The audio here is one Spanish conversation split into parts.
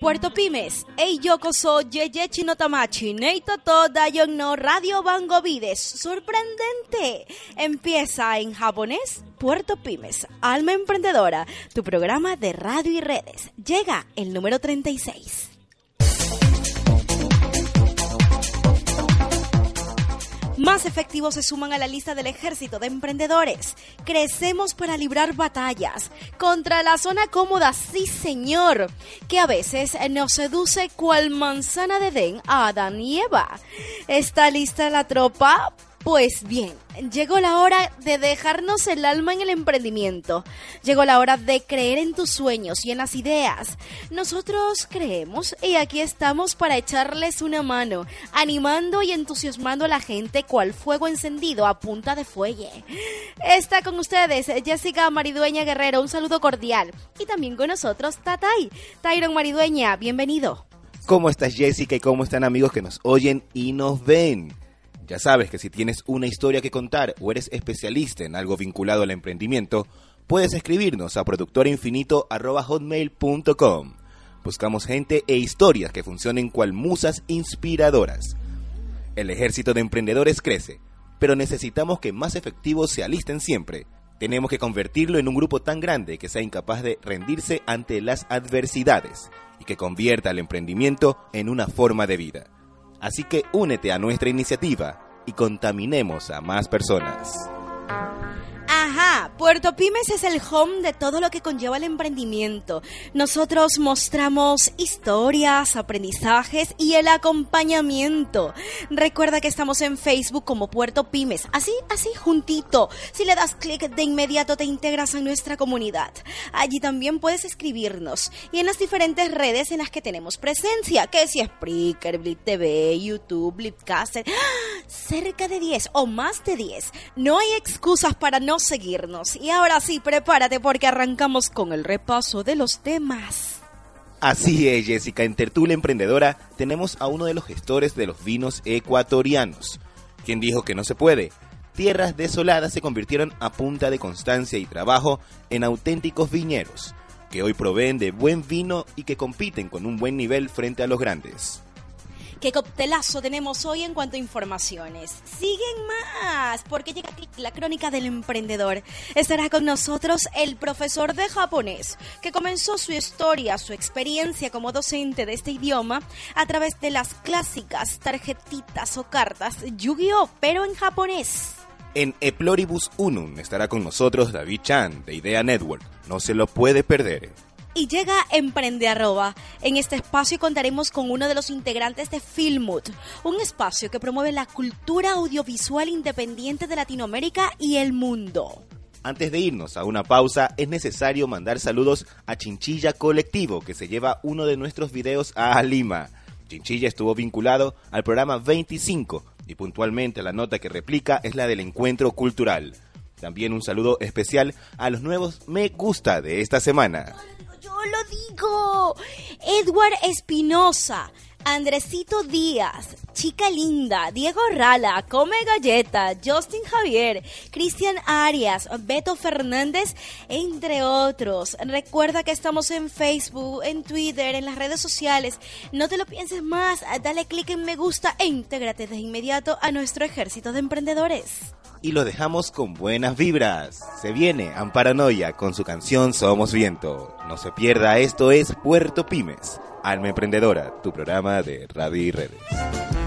Puerto Pymes, Ei Yokoso, Yeye Chinotamachi, Neito Toda no Radio Bangovides. Sorprendente. Empieza en japonés Puerto Pymes, Alma Emprendedora, tu programa de radio y redes. Llega el número 36. Más efectivos se suman a la lista del ejército de emprendedores. Crecemos para librar batallas contra la zona cómoda, sí señor, que a veces nos seduce cual manzana de den a Adán y Eva. ¿Está lista la tropa? Pues bien, llegó la hora de dejarnos el alma en el emprendimiento. Llegó la hora de creer en tus sueños y en las ideas. Nosotros creemos y aquí estamos para echarles una mano, animando y entusiasmando a la gente cual fuego encendido a punta de fuelle. Está con ustedes Jessica Maridueña Guerrero, un saludo cordial. Y también con nosotros Tatay. Tyron Maridueña, bienvenido. ¿Cómo estás Jessica y cómo están amigos que nos oyen y nos ven? Ya sabes que si tienes una historia que contar o eres especialista en algo vinculado al emprendimiento, puedes escribirnos a productorinfinito.hotmail.com. Buscamos gente e historias que funcionen cual musas inspiradoras. El ejército de emprendedores crece, pero necesitamos que más efectivos se alisten siempre. Tenemos que convertirlo en un grupo tan grande que sea incapaz de rendirse ante las adversidades y que convierta el emprendimiento en una forma de vida. Así que únete a nuestra iniciativa y contaminemos a más personas. Puerto Pymes es el home de todo lo que conlleva el emprendimiento. Nosotros mostramos historias, aprendizajes y el acompañamiento. Recuerda que estamos en Facebook como Puerto Pymes, así, así juntito. Si le das clic de inmediato te integras a nuestra comunidad. Allí también puedes escribirnos y en las diferentes redes en las que tenemos presencia, que si es Spreaker, Blip TV, YouTube, Blipcaster, ¡ah! Cerca de 10 o más de 10. No hay excusas para no seguirnos. Y ahora sí, prepárate porque arrancamos con el repaso de los temas. Así es, Jessica. En Tertulia Emprendedora tenemos a uno de los gestores de los vinos ecuatorianos, quien dijo que no se puede. Tierras desoladas se convirtieron a punta de constancia y trabajo en auténticos viñeros, que hoy proveen de buen vino y que compiten con un buen nivel frente a los grandes. ¿Qué coctelazo tenemos hoy en cuanto a informaciones? Siguen más, porque llega aquí la crónica del emprendedor. Estará con nosotros el profesor de japonés, que comenzó su historia, su experiencia como docente de este idioma a través de las clásicas tarjetitas o cartas Yu-Gi-Oh, pero en japonés. En Eploribus Unum estará con nosotros David Chan de Idea Network. No se lo puede perder y llega Emprende Arroba. En este espacio contaremos con uno de los integrantes de Filmut, un espacio que promueve la cultura audiovisual independiente de Latinoamérica y el mundo. Antes de irnos a una pausa, es necesario mandar saludos a Chinchilla Colectivo, que se lleva uno de nuestros videos a Lima. Chinchilla estuvo vinculado al programa 25 y puntualmente la nota que replica es la del encuentro cultural. También un saludo especial a los nuevos me gusta de esta semana lo digo. Edward Espinosa, Andresito Díaz, Chica Linda, Diego Rala, Come Galleta, Justin Javier, Cristian Arias, Beto Fernández, entre otros. Recuerda que estamos en Facebook, en Twitter, en las redes sociales. No te lo pienses más, dale clic en me gusta e intégrate de inmediato a nuestro ejército de emprendedores y lo dejamos con buenas vibras. Se viene Amparanoia con su canción Somos Viento. No se pierda, esto es Puerto Pymes, Alma Emprendedora, tu programa de radio y redes.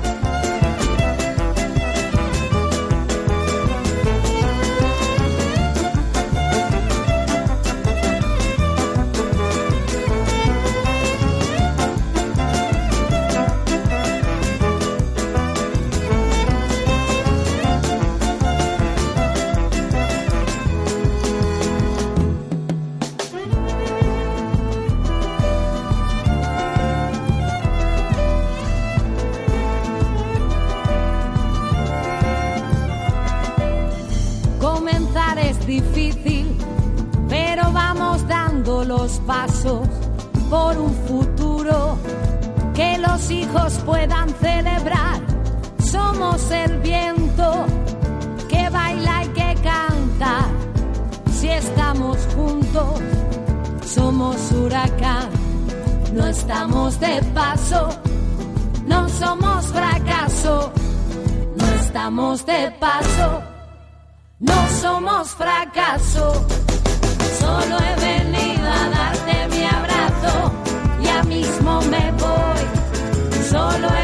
Somos fracaso. Solo he venido a darte mi abrazo, ya mismo me voy. Solo he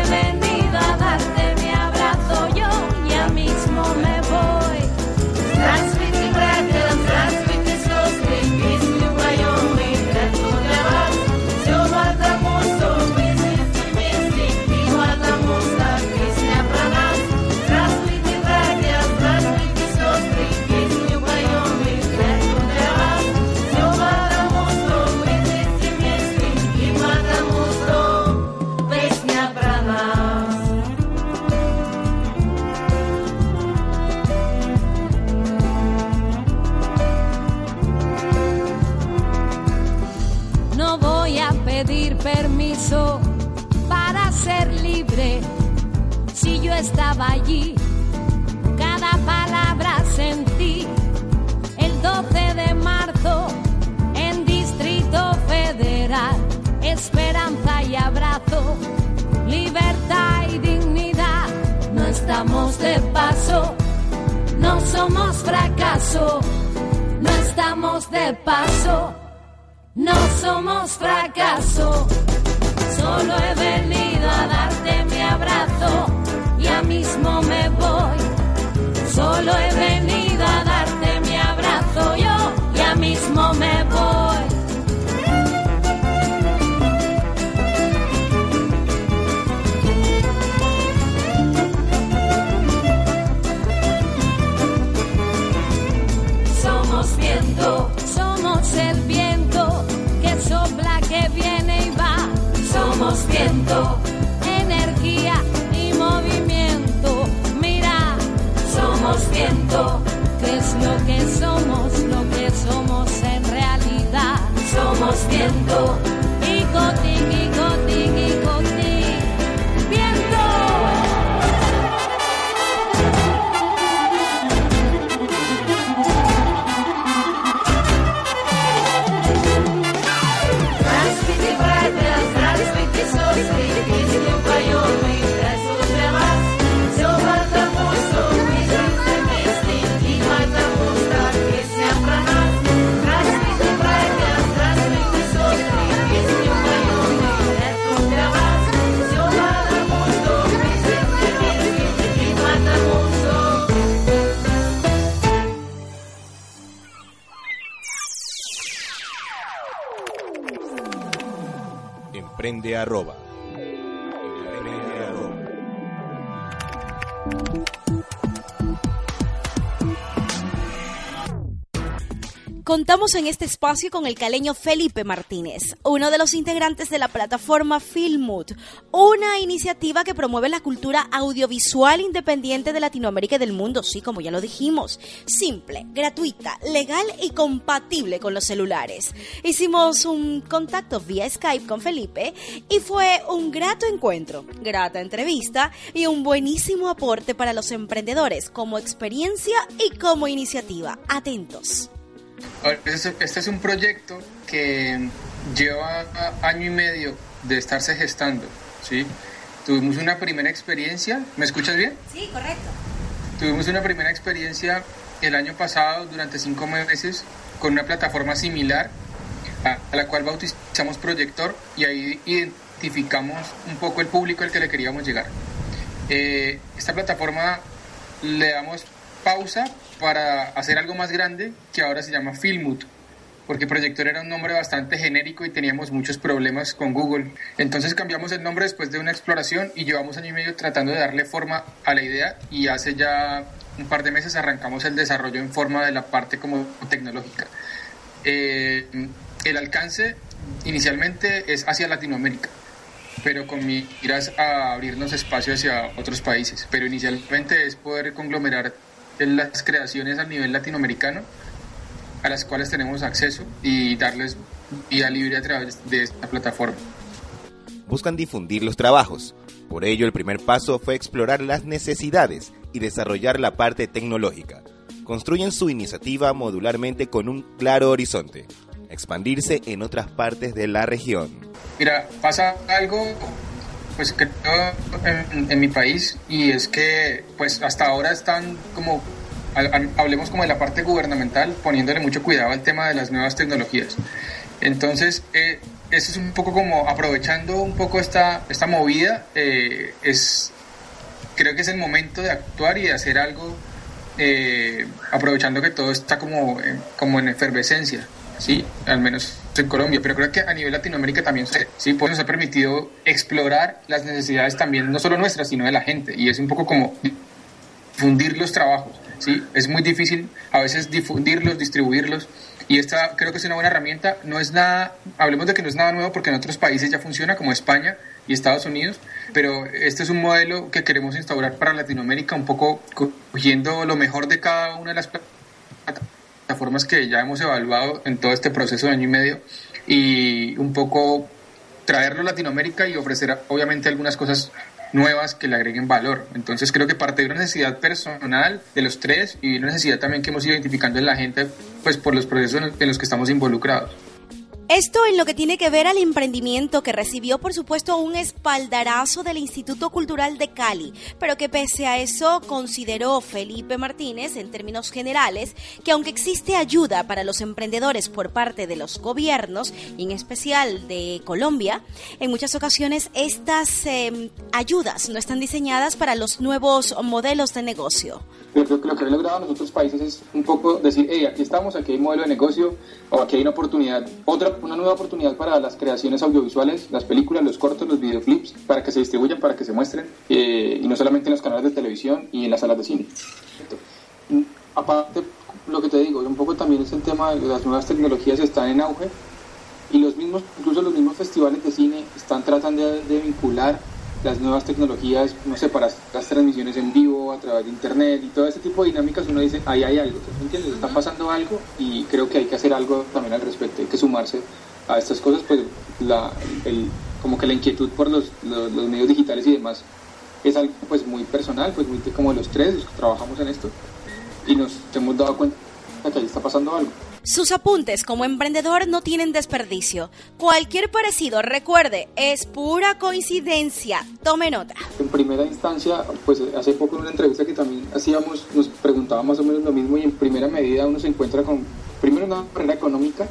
no somos fracaso, no estamos de paso. No somos fracaso, solo he venido a darte mi abrazo, ya mismo me voy. Solo he venido a darte mi abrazo, yo ya mismo me voy. Somos Contamos en este espacio con el caleño Felipe Martínez, uno de los integrantes de la plataforma Filmut, una iniciativa que promueve la cultura audiovisual independiente de Latinoamérica y del mundo, sí, como ya lo dijimos, simple, gratuita, legal y compatible con los celulares. Hicimos un contacto vía Skype con Felipe y fue un grato encuentro, grata entrevista y un buenísimo aporte para los emprendedores como experiencia y como iniciativa. Atentos. Este es un proyecto que lleva año y medio de estarse gestando, ¿sí? Tuvimos una primera experiencia, ¿me escuchas bien? Sí, correcto. Tuvimos una primera experiencia el año pasado durante cinco meses con una plataforma similar a, a la cual bautizamos Proyector y ahí identificamos un poco el público al que le queríamos llegar. Eh, esta plataforma le damos pausa para hacer algo más grande que ahora se llama Filmut, porque Proyector era un nombre bastante genérico y teníamos muchos problemas con Google. Entonces cambiamos el nombre después de una exploración y llevamos año y medio tratando de darle forma a la idea y hace ya un par de meses arrancamos el desarrollo en forma de la parte como tecnológica. Eh, el alcance inicialmente es hacia Latinoamérica, pero con miras a abrirnos espacio hacia otros países. Pero inicialmente es poder conglomerar las creaciones a nivel latinoamericano a las cuales tenemos acceso y darles vía libre a través de esta plataforma. Buscan difundir los trabajos. Por ello, el primer paso fue explorar las necesidades y desarrollar la parte tecnológica. Construyen su iniciativa modularmente con un claro horizonte. expandirse en otras partes de la región. Mira, pasa algo pues creo en, mi país y es que pues hasta ahora están como hablemos como de la parte gubernamental, poniéndole mucho cuidado al tema de las nuevas tecnologías. Entonces, eh, eso es un poco como aprovechando un poco esta, esta movida, eh, es, creo que es el momento de actuar y de hacer algo, eh, aprovechando que todo está como, como en efervescencia, ¿sí? Al menos en Colombia, pero creo que a nivel Latinoamérica también sí, pues nos ha permitido explorar las necesidades también, no solo nuestras, sino de la gente, y es un poco como difundir los trabajos, ¿sí? Es muy difícil a veces difundirlos, distribuirlos, y esta creo que es una buena herramienta. No es nada, hablemos de que no es nada nuevo porque en otros países ya funciona, como España y Estados Unidos, pero este es un modelo que queremos instaurar para Latinoamérica, un poco cogiendo lo mejor de cada una de las plataformas que ya hemos evaluado en todo este proceso de año y medio y un poco traerlo a Latinoamérica y ofrecer obviamente algunas cosas nuevas que le agreguen valor. Entonces creo que parte de una necesidad personal de los tres y una necesidad también que hemos ido identificando en la gente pues por los procesos en los que estamos involucrados. Esto en lo que tiene que ver al emprendimiento que recibió por supuesto un espaldarazo del Instituto Cultural de Cali, pero que pese a eso consideró Felipe Martínez en términos generales que aunque existe ayuda para los emprendedores por parte de los gobiernos, en especial de Colombia, en muchas ocasiones estas em, ayudas no están diseñadas para los nuevos modelos de negocio. Creo que lo que han logrado en otros países es un poco decir, hey, aquí estamos, aquí hay modelo de negocio, o aquí hay una oportunidad, otra, una nueva oportunidad para las creaciones audiovisuales, las películas, los cortos, los videoclips, para que se distribuyan, para que se muestren, eh, y no solamente en los canales de televisión y en las salas de cine. Aparte, lo que te digo, un poco también es el tema de las nuevas tecnologías están en auge, y los mismos, incluso los mismos festivales de cine están tratando de vincular las nuevas tecnologías, no sé, para las transmisiones en vivo, a través de internet y todo ese tipo de dinámicas, uno dice, ahí hay algo, ¿me entiendes? Está pasando algo y creo que hay que hacer algo también al respecto, hay que sumarse a estas cosas, pues la, el, como que la inquietud por los, los, medios digitales y demás es algo pues muy personal, pues muy como los tres, los que trabajamos en esto, y nos hemos dado cuenta que está pasando algo. Sus apuntes como emprendedor no tienen desperdicio. Cualquier parecido, recuerde, es pura coincidencia. Tome nota. En primera instancia, pues hace poco en una entrevista que también hacíamos, nos preguntaba más o menos lo mismo y en primera medida uno se encuentra con, primero una barrera económica,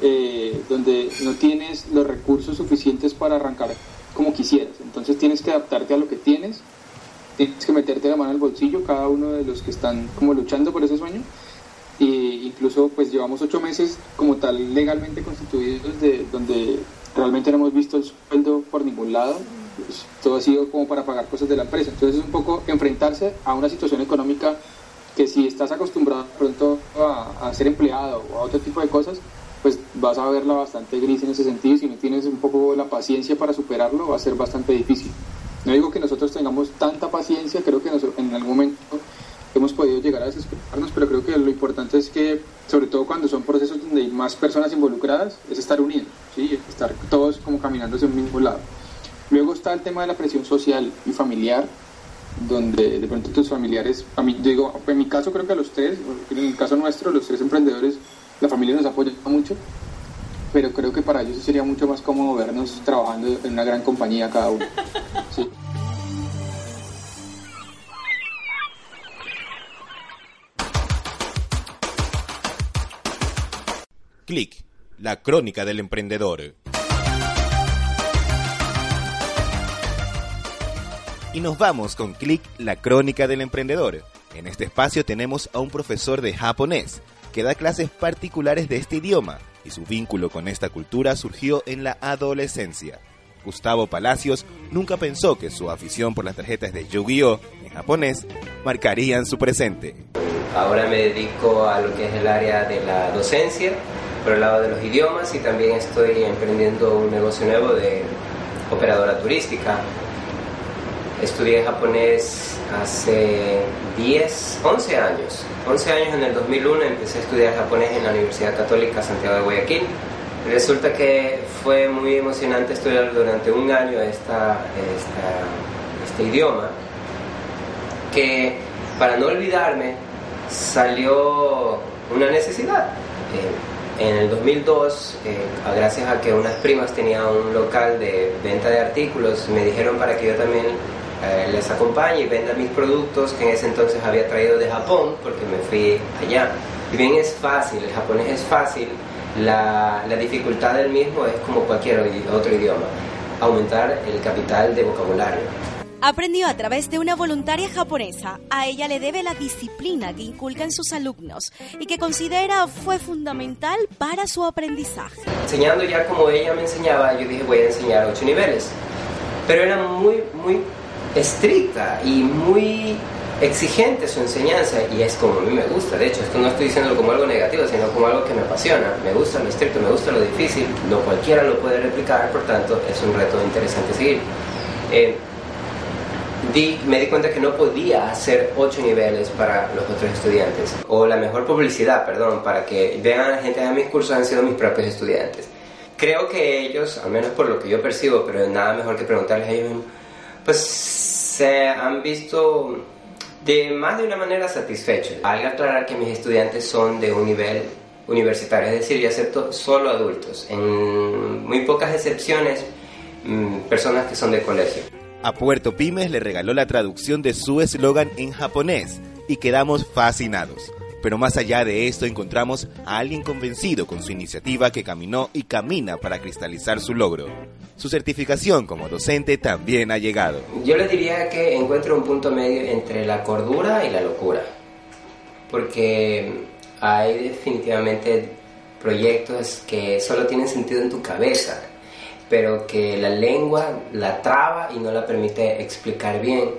eh, donde no tienes los recursos suficientes para arrancar como quisieras. Entonces tienes que adaptarte a lo que tienes, tienes que meterte la mano al bolsillo, cada uno de los que están como luchando por ese sueño e incluso pues llevamos ocho meses como tal legalmente constituidos de donde realmente no hemos visto el sueldo por ningún lado. Pues, todo ha sido como para pagar cosas de la empresa. Entonces es un poco enfrentarse a una situación económica que si estás acostumbrado pronto a, a ser empleado o a otro tipo de cosas pues vas a verla bastante gris en ese sentido. Si no tienes un poco la paciencia para superarlo va a ser bastante difícil. No digo que nosotros tengamos tanta paciencia creo que en algún momento hemos podido llegar a desesperarnos, pero creo que lo importante es que, sobre todo cuando son procesos donde hay más personas involucradas, es estar unidos, ¿sí? estar todos como caminando hacia un mismo lado. Luego está el tema de la presión social y familiar, donde de pronto tus familiares, digo, en mi caso creo que a los tres, en el caso nuestro, los tres emprendedores, la familia nos apoya mucho, pero creo que para ellos sería mucho más cómodo vernos trabajando en una gran compañía cada uno. Click, la crónica del emprendedor. Y nos vamos con Click, la crónica del emprendedor. En este espacio tenemos a un profesor de japonés que da clases particulares de este idioma y su vínculo con esta cultura surgió en la adolescencia. Gustavo Palacios nunca pensó que su afición por las tarjetas de Yu-Gi-Oh! en japonés marcarían su presente. Ahora me dedico a lo que es el área de la docencia por el lado de los idiomas y también estoy emprendiendo un negocio nuevo de operadora turística. Estudié japonés hace 10, 11 años. 11 años en el 2001 empecé a estudiar japonés en la Universidad Católica Santiago de Guayaquil. Resulta que fue muy emocionante estudiar durante un año esta, este idioma, que para no olvidarme salió una necesidad. Eh, en el 2002, eh, gracias a que unas primas tenían un local de venta de artículos, me dijeron para que yo también eh, les acompañe y venda mis productos que en ese entonces había traído de Japón, porque me fui allá. Y bien es fácil, el japonés es fácil, la, la dificultad del mismo es como cualquier otro idioma, aumentar el capital de vocabulario. Aprendió a través de una voluntaria japonesa. A ella le debe la disciplina que inculca en sus alumnos y que considera fue fundamental para su aprendizaje. Enseñando ya como ella me enseñaba, yo dije voy a enseñar ocho niveles. Pero era muy, muy estricta y muy exigente su enseñanza y es como a mí me gusta. De hecho, esto no estoy diciendo como algo negativo, sino como algo que me apasiona. Me gusta lo estricto, me gusta lo difícil. No cualquiera lo puede replicar, por tanto es un reto interesante seguir. Eh, me di cuenta que no podía hacer ocho niveles para los otros estudiantes. O la mejor publicidad, perdón, para que vean a la gente de mis cursos han sido mis propios estudiantes. Creo que ellos, al menos por lo que yo percibo, pero nada mejor que preguntarles a ellos, pues se han visto de más de una manera satisfechos. Al aclarar que mis estudiantes son de un nivel universitario, es decir, yo acepto solo adultos, en muy pocas excepciones, mm, personas que son de colegio. A Puerto Pymes le regaló la traducción de su eslogan en japonés y quedamos fascinados. Pero más allá de esto encontramos a alguien convencido con su iniciativa que caminó y camina para cristalizar su logro. Su certificación como docente también ha llegado. Yo le diría que encuentro un punto medio entre la cordura y la locura. Porque hay definitivamente proyectos que solo tienen sentido en tu cabeza pero que la lengua la traba y no la permite explicar bien.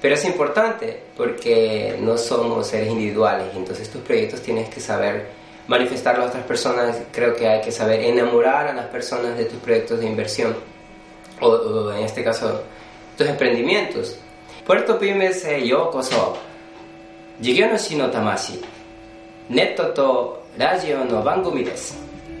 Pero es importante porque no somos seres individuales entonces tus proyectos tienes que saber manifestarlos a otras personas. Creo que hay que saber enamorar a las personas de tus proyectos de inversión o, en este caso tus emprendimientos. Puerto Pymes yo koso. no shino tamashi. Neto to radio no bangumi.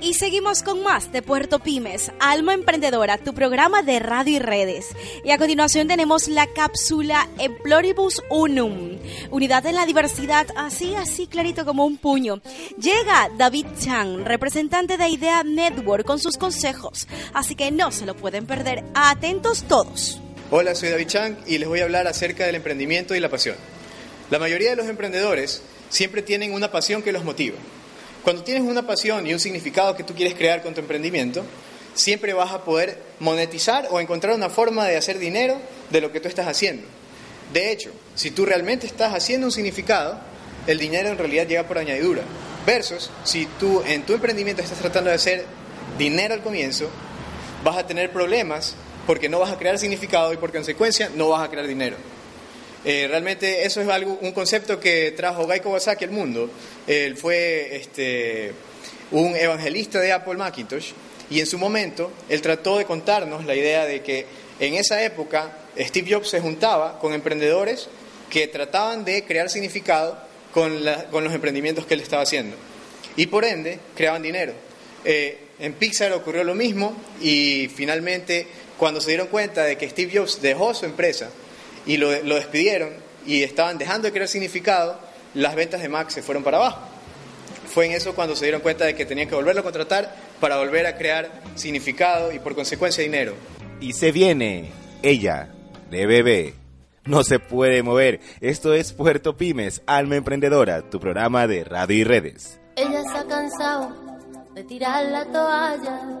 Y seguimos con más de Puerto Pymes, Alma Emprendedora, tu programa de radio y redes. Y a continuación tenemos la cápsula Emploribus Unum, unidad en la diversidad, así, así clarito como un puño. Llega David Chang, representante de Idea Network, con sus consejos, así que no se lo pueden perder. Atentos todos. Hola, soy David Chang y les voy a hablar acerca del emprendimiento y la pasión. La mayoría de los emprendedores siempre tienen una pasión que los motiva. Cuando tienes una pasión y un significado que tú quieres crear con tu emprendimiento, siempre vas a poder monetizar o encontrar una forma de hacer dinero de lo que tú estás haciendo. De hecho, si tú realmente estás haciendo un significado, el dinero en realidad llega por añadidura. Versus, si tú en tu emprendimiento estás tratando de hacer dinero al comienzo, vas a tener problemas porque no vas a crear significado y por consecuencia no vas a crear dinero. Eh, realmente eso es algo, un concepto que trajo Guy Kawasaki al mundo. Él fue este, un evangelista de Apple Macintosh y en su momento él trató de contarnos la idea de que en esa época Steve Jobs se juntaba con emprendedores que trataban de crear significado con, los emprendimientos que él estaba haciendo y por ende creaban dinero. Eh, en Pixar ocurrió lo mismo y finalmente cuando se dieron cuenta de que Steve Jobs dejó su empresa y lo, despidieron y estaban dejando de crear significado, las ventas de Mac se fueron para abajo. Fue en eso cuando se dieron cuenta de que tenían que volverlo a contratar para volver a crear significado y por consecuencia dinero. Y se viene ella, de bebé. No se puede mover. Esto es Puerto Pymes, Alma Emprendedora, tu programa de radio y redes. Ella se ha cansado de tirar la toalla.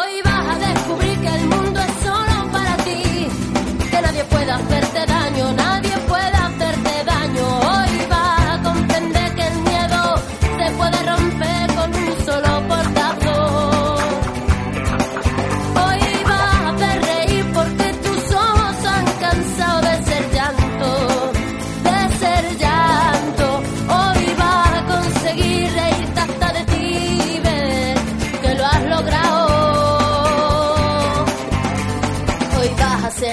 Hoy vas a descubrir que el mundo es solo para ti, que nadie puede hacerte daño,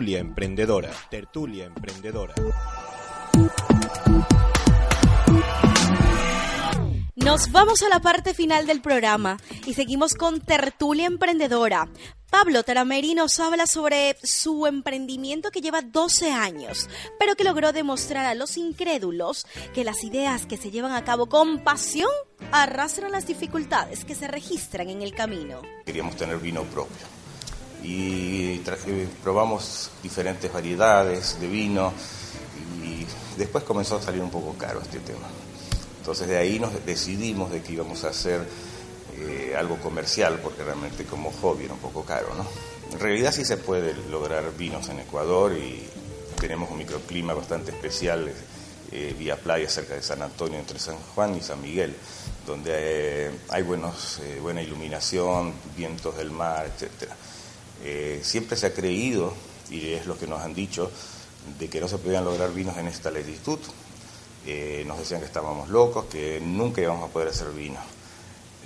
Tertulia Emprendedora. Tertulia Emprendedora. Nos vamos a la parte final del programa y seguimos con Tertulia Emprendedora. Pablo Tarameri nos habla sobre su emprendimiento que lleva 12 años, pero que logró demostrar a los incrédulos que las ideas que se llevan a cabo con pasión arrastran las dificultades que se registran en el camino. Queríamos tener vino propio y probamos diferentes variedades de vino y después comenzó a salir un poco caro este tema. Entonces de ahí nos decidimos de que íbamos a hacer eh, algo comercial porque realmente como hobby era un poco caro, ¿no? En realidad sí se puede lograr vinos en Ecuador y tenemos un microclima bastante especial eh, vía playa cerca de San Antonio entre San Juan y San Miguel, donde eh, hay buenos, buena iluminación, vientos del mar, etcétera. Eh, siempre se ha creído, y es lo que nos han dicho, de que no se podían lograr vinos en esta latitud. Eh, nos decían que estábamos locos, que nunca íbamos a poder hacer vino.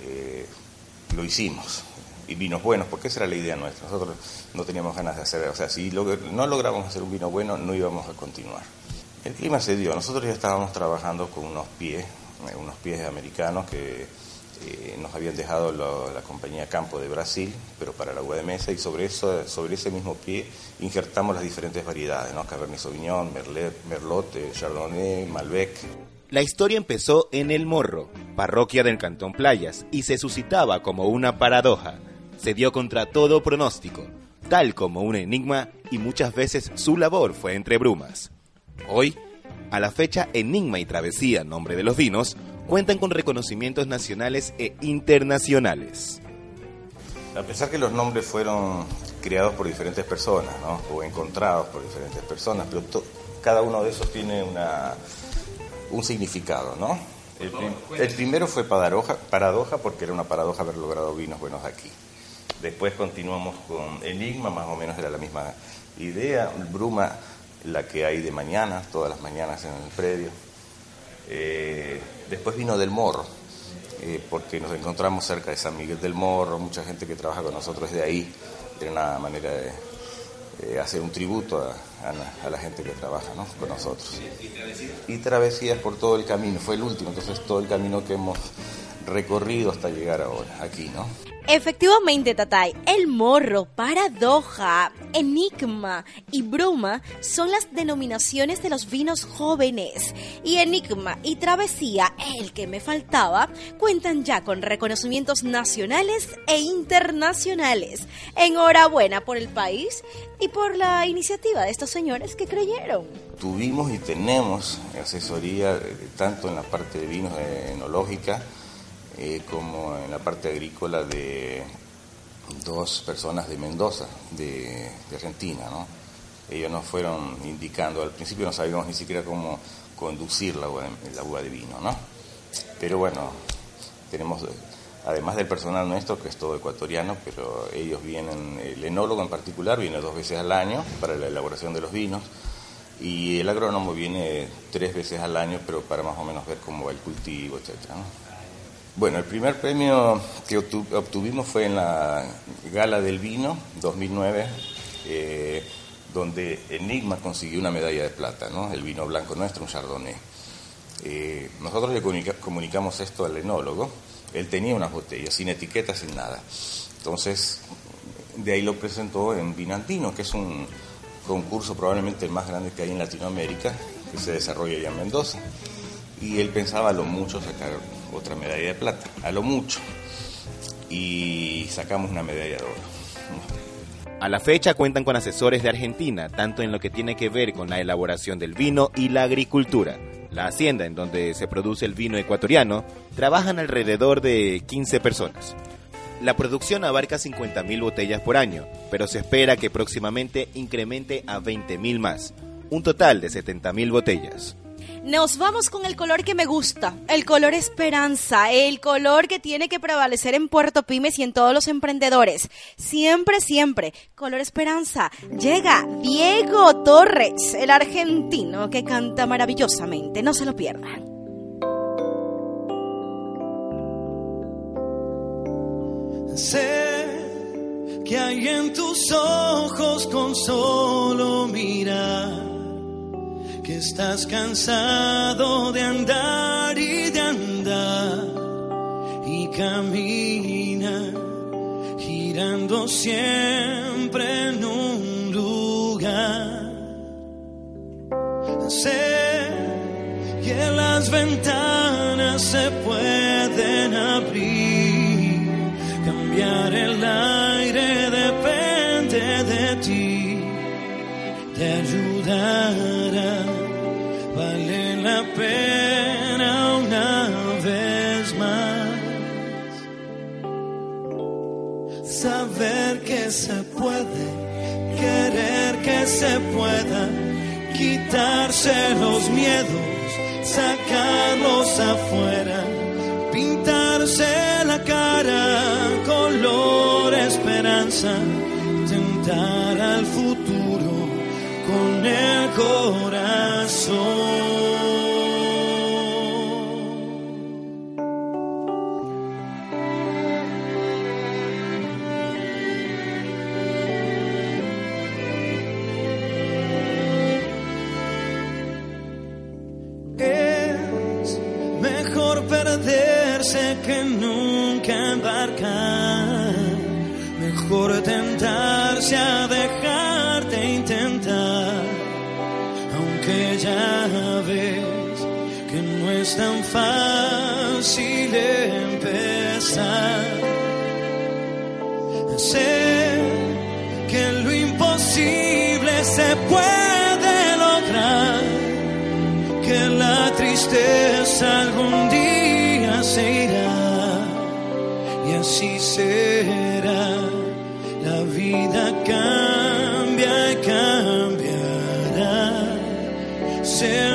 Eh, lo hicimos, y vinos buenos, porque esa era la idea nuestra. Nosotros no teníamos ganas de hacer, o sea, si no lográbamos hacer un vino bueno, no íbamos a continuar. El clima se dio, nosotros ya estábamos trabajando con unos pies, eh, unos pies americanos que eh, nos habían dejado la compañía Campo de Brasil, pero para la uva de mesa, y sobre, eso, sobre ese mismo pie injertamos las diferentes variedades, ¿no? Cabernet Sauvignon, Merlet, Merlot, Chardonnay, Malbec. La historia empezó en El Morro, parroquia del Cantón Playas, y se suscitaba como una paradoja. Se dio contra todo pronóstico, tal como un enigma, y muchas veces su labor fue entre brumas. Hoy, a la fecha, Enigma y Travesía, nombre de los vinos, cuentan con reconocimientos nacionales e internacionales. A pesar que los nombres fueron creados por diferentes personas, ¿no? o encontrados por diferentes personas, pero cada uno de esos tiene un significado, ¿no? El primero fue paradoja, paradoja porque era una paradoja haber logrado vinos buenos aquí. Después continuamos con Enigma, más o menos era la misma idea. Bruma, la que hay de mañana, todas las mañanas en el predio. Eh, después vino Del Morro, eh, porque nos encontramos cerca de San Miguel del Morro, mucha gente que trabaja con nosotros de ahí. Era una manera de eh, hacer un tributo a, a la, a la gente que trabaja ¿no? con nosotros. Y travesías por todo el camino, fue el último, entonces todo el camino que hemos recorrido hasta llegar ahora, aquí, ¿no? Efectivamente, Tatay, el morro, paradoja, enigma y bruma son las denominaciones de los vinos jóvenes. Y enigma y travesía, el que me faltaba, cuentan ya con reconocimientos nacionales e internacionales. Enhorabuena por el país y por la iniciativa de estos señores que creyeron. Tuvimos y tenemos asesoría eh, tanto en la parte de vinos enológica, eh, como en la parte agrícola de dos personas de Mendoza, de, Argentina. ¿no? Ellos nos fueron indicando, al principio no sabíamos ni siquiera cómo conducir la uva, de vino, ¿no? Pero bueno, tenemos, además del personal nuestro, que es todo ecuatoriano, pero ellos vienen, el enólogo en particular viene dos veces al año para la elaboración de los vinos, y el agrónomo viene tres veces al año, pero para más o menos ver cómo va el cultivo, etcétera, ¿no? Bueno, el primer premio que obtuvimos fue en la Gala del Vino 2009, eh, donde Enigma consiguió una medalla de plata, ¿no? El vino blanco nuestro, un chardonnay. Eh, nosotros le comunicamos esto al enólogo. Él tenía unas botellas, sin etiquetas, sin nada. Entonces, de ahí lo presentó en Vinantino, que es un concurso probablemente el más grande que hay en Latinoamérica, que se desarrolla allá en Mendoza. Y él pensaba lo mucho sacar otra medalla de plata, a lo mucho. Y sacamos una medalla de oro. A la fecha cuentan con asesores de Argentina, tanto en lo que tiene que ver con la elaboración del vino y la agricultura. La hacienda en donde se produce el vino ecuatoriano trabajan alrededor de 15 personas. La producción abarca 50.000 botellas por año, pero se espera que próximamente incremente a 20.000 más, un total de 70.000 botellas. Nos vamos con el color que me gusta, el color esperanza, el color que tiene que prevalecer en Puerto Pymes y en todos los emprendedores. Siempre, siempre, color esperanza. Llega Diego Torres, el argentino que canta maravillosamente. No se lo pierdan. Sé que hay en tus ojos con solo mirar estás cansado de andar y de andar y camina girando siempre en se pueda, quitarse los miedos, sacarlos afuera, pintarse la cara, color esperanza, tentar al futuro con el corazón. A dejarte intentar, aunque ya ves que no es tan fácil empezar. Sé que lo imposible se puede lograr, que la tristeza algún día se irá y así será. sin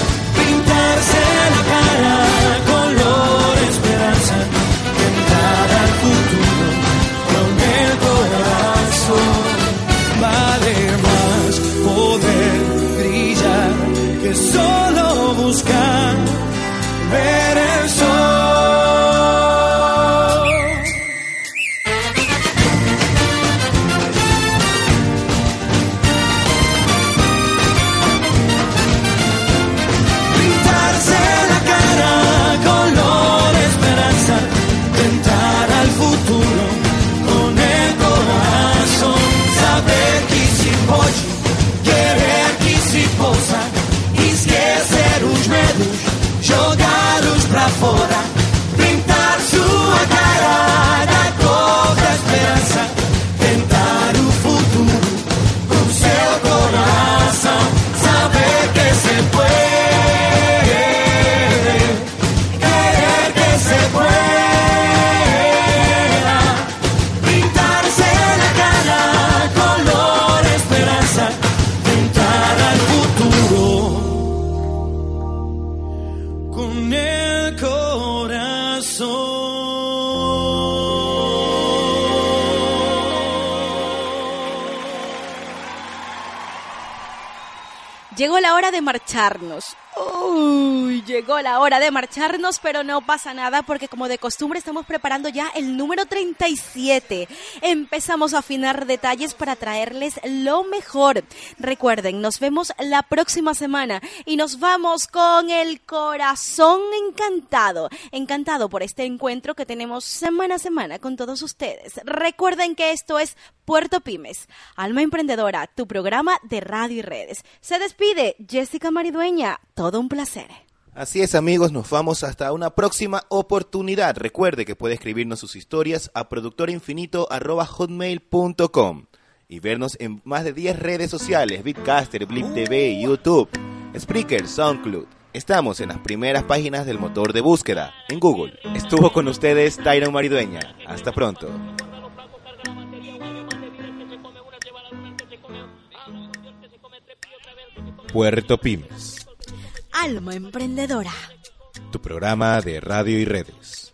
Marcharnos. Uy, llegó la hora de marcharnos, pero no pasa nada porque como de costumbre estamos preparando ya el número 37. Empezamos a afinar detalles para traerles lo mejor. Recuerden, nos vemos la próxima semana y nos vamos con el corazón encantado. Encantado por este encuentro que tenemos semana a semana con todos ustedes. Recuerden que esto es Puerto Pymes, Alma Emprendedora, tu programa de radio y redes. Se despide Jessica Maridueña. Todo un placer. Así es amigos, nos vamos hasta una próxima oportunidad. Recuerde que puede escribirnos sus historias a productorinfinito.hotmail.com y vernos en más de 10 redes sociales, Bitcaster, Blip TV, YouTube, Spreaker, SoundCloud. Estamos en las primeras páginas del motor de búsqueda, en Google. Estuvo con ustedes Tyron Maridueña. Hasta pronto. Puerto Pymes, Alma Emprendedora. tu programa de radio y redes.